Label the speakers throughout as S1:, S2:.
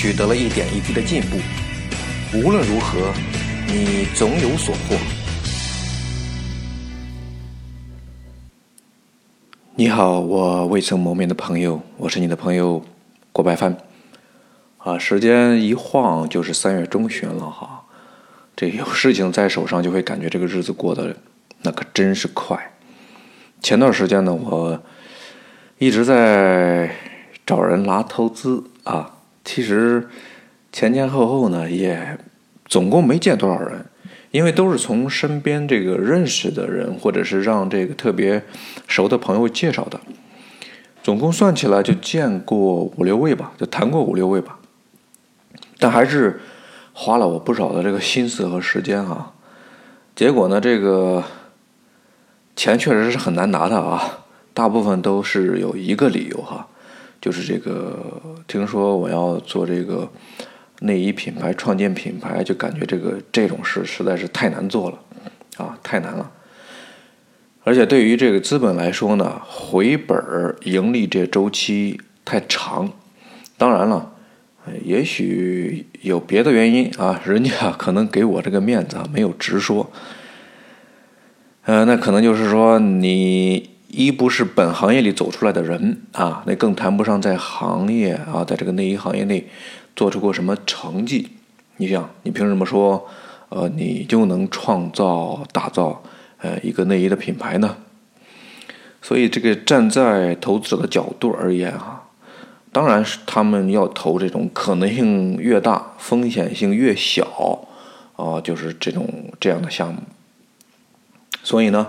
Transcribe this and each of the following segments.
S1: 取得了一点一滴的进步，无论如何，你总有所获。你好，我未曾谋面的朋友，我是你的朋友郭白帆。啊，时间一晃就是三月中旬了哈，这有事情在手上，就会感觉这个日子过得那可真是快。前段时间呢，我一直在找人拿投资啊。其实前前后后呢，也总共没见多少人，因为都是从身边这个认识的人，或者是让这个特别熟的朋友介绍的。总共算起来就见过五六位吧，就谈过五六位吧。但还是花了我不少的这个心思和时间啊。结果呢，这个钱确实是很难拿的啊，大部分都是有一个理由哈。就是这个，听说我要做这个内衣品牌，创建品牌，就感觉这个这种事实在是太难做了，啊，太难了。而且对于这个资本来说呢，回本儿盈利这周期太长。当然了，也许有别的原因啊，人家可能给我这个面子啊，没有直说。呃，那可能就是说你。一不是本行业里走出来的人啊，那更谈不上在行业啊，在这个内衣行业内做出过什么成绩。你想，你凭什么说，呃，你就能创造、打造呃一个内衣的品牌呢？所以，这个站在投资者的角度而言哈，当然是他们要投这种可能性越大、风险性越小啊，就是这种这样的项目。所以呢。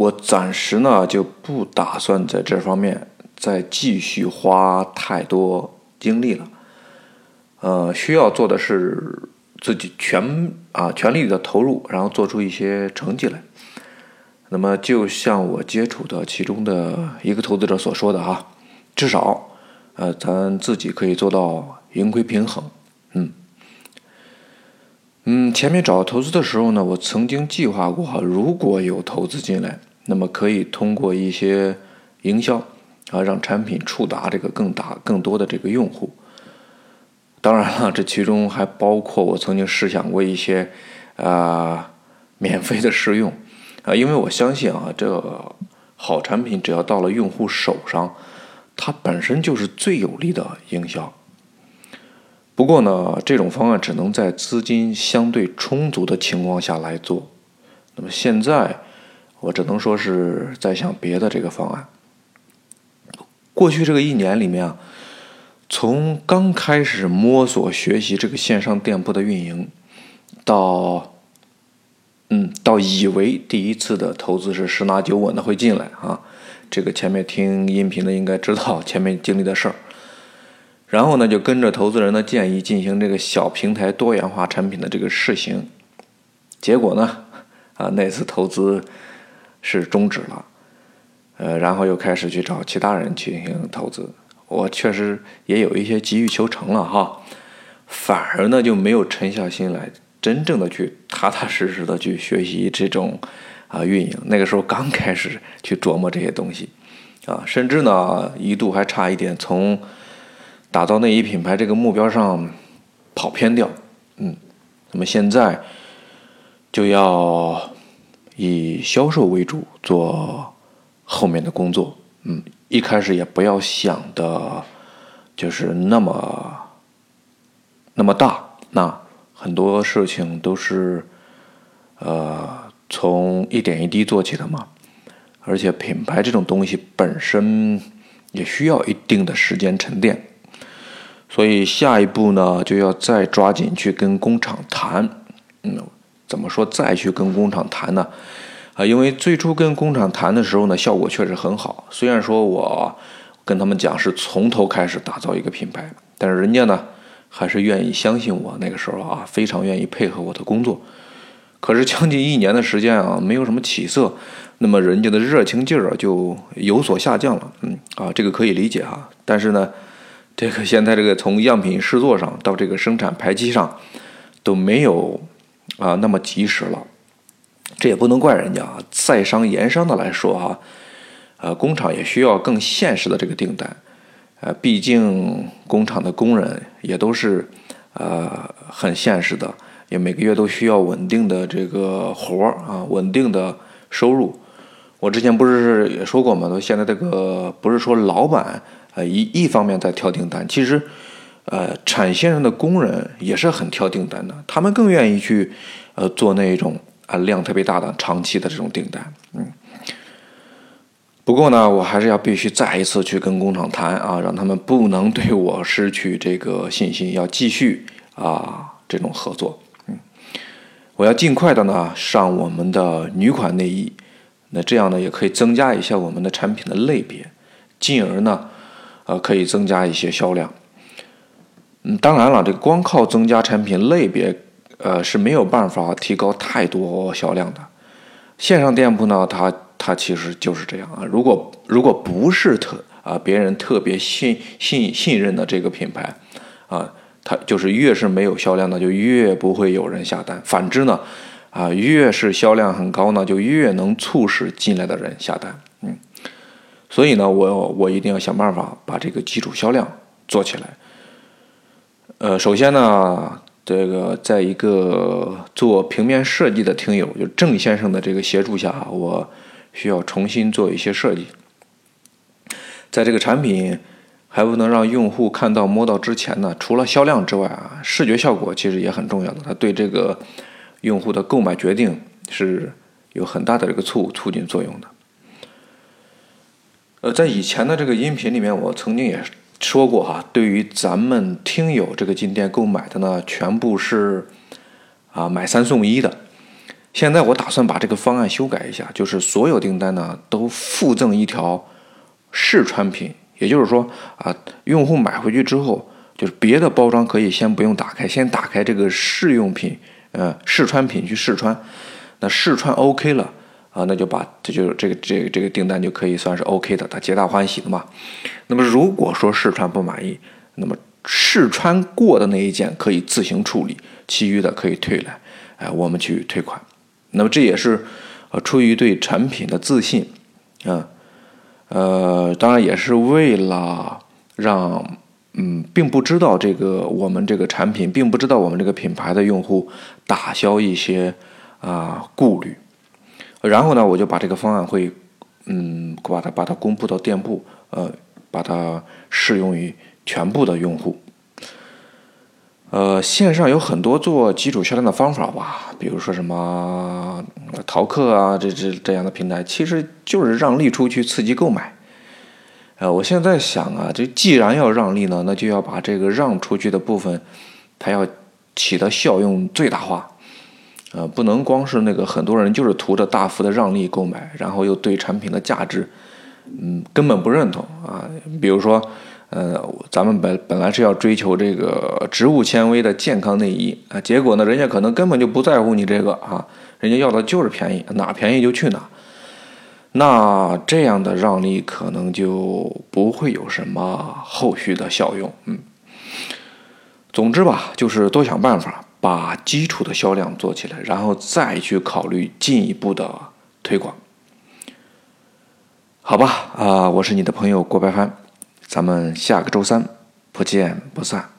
S1: 我暂时呢就不打算在这方面再继续花太多精力了，呃，需要做的是自己全啊全力的投入，然后做出一些成绩来。那么，就像我接触的其中的一个投资者所说的哈，至少呃咱自己可以做到盈亏平衡。嗯嗯，前面找投资的时候呢，我曾经计划过哈，如果有投资进来。那么可以通过一些营销啊，让产品触达这个更大、更多的这个用户。当然了，这其中还包括我曾经试想过一些啊免费的试用啊，因为我相信啊，这好产品只要到了用户手上，它本身就是最有力的营销。不过呢，这种方案只能在资金相对充足的情况下来做。那么现在。我只能说是在想别的这个方案。过去这个一年里面啊，从刚开始摸索学习这个线上店铺的运营，到嗯，到以为第一次的投资是十拿九稳的会进来啊，这个前面听音频的应该知道前面经历的事儿。然后呢，就跟着投资人的建议进行这个小平台多元化产品的这个试行。结果呢，啊，那次投资。是终止了，呃，然后又开始去找其他人进行投资。我确实也有一些急于求成了哈，反而呢就没有沉下心来，真正的去踏踏实实的去学习这种啊运营。那个时候刚开始去琢磨这些东西，啊，甚至呢一度还差一点从打造内衣品牌这个目标上跑偏掉。嗯，那么现在就要。以销售为主，做后面的工作。嗯，一开始也不要想的，就是那么那么大。那很多事情都是，呃，从一点一滴做起的嘛。而且品牌这种东西本身也需要一定的时间沉淀。所以下一步呢，就要再抓紧去跟工厂谈。嗯。怎么说？再去跟工厂谈呢？啊，因为最初跟工厂谈的时候呢，效果确实很好。虽然说我跟他们讲是从头开始打造一个品牌，但是人家呢还是愿意相信我。那个时候啊，非常愿意配合我的工作。可是将近一年的时间啊，没有什么起色，那么人家的热情劲儿啊就有所下降了。嗯啊，这个可以理解哈。但是呢，这个现在这个从样品试做上到这个生产排期上都没有啊那么及时了。这也不能怪人家啊，在商言商的来说哈，呃，工厂也需要更现实的这个订单。呃，毕竟工厂的工人也都是呃很现实的。也每个月都需要稳定的这个活儿啊，稳定的收入。我之前不是也说过吗？说现在这个不是说老板呃一一方面在挑订单，其实呃产线上的工人也是很挑订单的，他们更愿意去呃做那种啊量特别大的长期的这种订单。嗯。不过呢，我还是要必须再一次去跟工厂谈啊，让他们不能对我失去这个信心，要继续啊这种合作。嗯我要尽快的呢上我们的女款内衣，那这样呢也可以增加一下我们的产品的类别，进而呢，呃可以增加一些销量。嗯，当然了，这个光靠增加产品类别，呃是没有办法提高太多销量的。线上店铺呢，它它其实就是这样啊。如果如果不是特啊别人特别信信信任的这个品牌，啊。它就是越是没有销量的，就越不会有人下单。反之呢，啊，越是销量很高呢，就越能促使进来的人下单。嗯，所以呢，我我一定要想办法把这个基础销量做起来。呃，首先呢，这个在一个做平面设计的听友，就郑先生的这个协助下，我需要重新做一些设计，在这个产品。还不能让用户看到摸到之前呢，除了销量之外啊，视觉效果其实也很重要的，它对这个用户的购买决定是有很大的这个促促进作用的。呃，在以前的这个音频里面，我曾经也说过哈，对于咱们听友这个进店购买的呢，全部是啊买三送一的。现在我打算把这个方案修改一下，就是所有订单呢都附赠一条试穿品。也就是说啊，用户买回去之后，就是别的包装可以先不用打开，先打开这个试用品，呃，试穿品去试穿。那试穿 OK 了啊，那就把这就这个这个这个订单就可以算是 OK 的，他皆大欢喜的嘛。那么如果说试穿不满意，那么试穿过的那一件可以自行处理，其余的可以退来，哎，我们去退款。那么这也是呃出于对产品的自信啊。呃，当然也是为了让嗯，并不知道这个我们这个产品，并不知道我们这个品牌的用户打消一些啊顾虑。然后呢，我就把这个方案会嗯，把它把它公布到店铺，呃，把它适用于全部的用户。呃，线上有很多做基础销量的方法吧，比如说什么淘客啊，这这这样的平台，其实就是让利出去刺激购买。呃，我现在想啊，这既然要让利呢，那就要把这个让出去的部分，它要起的效用最大化。呃，不能光是那个很多人就是图着大幅的让利购买，然后又对产品的价值，嗯，根本不认同啊。比如说。呃，咱们本本来是要追求这个植物纤维的健康内衣啊，结果呢，人家可能根本就不在乎你这个啊，人家要的就是便宜，哪便宜就去哪。那这样的让利可能就不会有什么后续的效用。嗯，总之吧，就是多想办法把基础的销量做起来，然后再去考虑进一步的推广。好吧，啊，我是你的朋友郭白帆。咱们下个周三不见不散。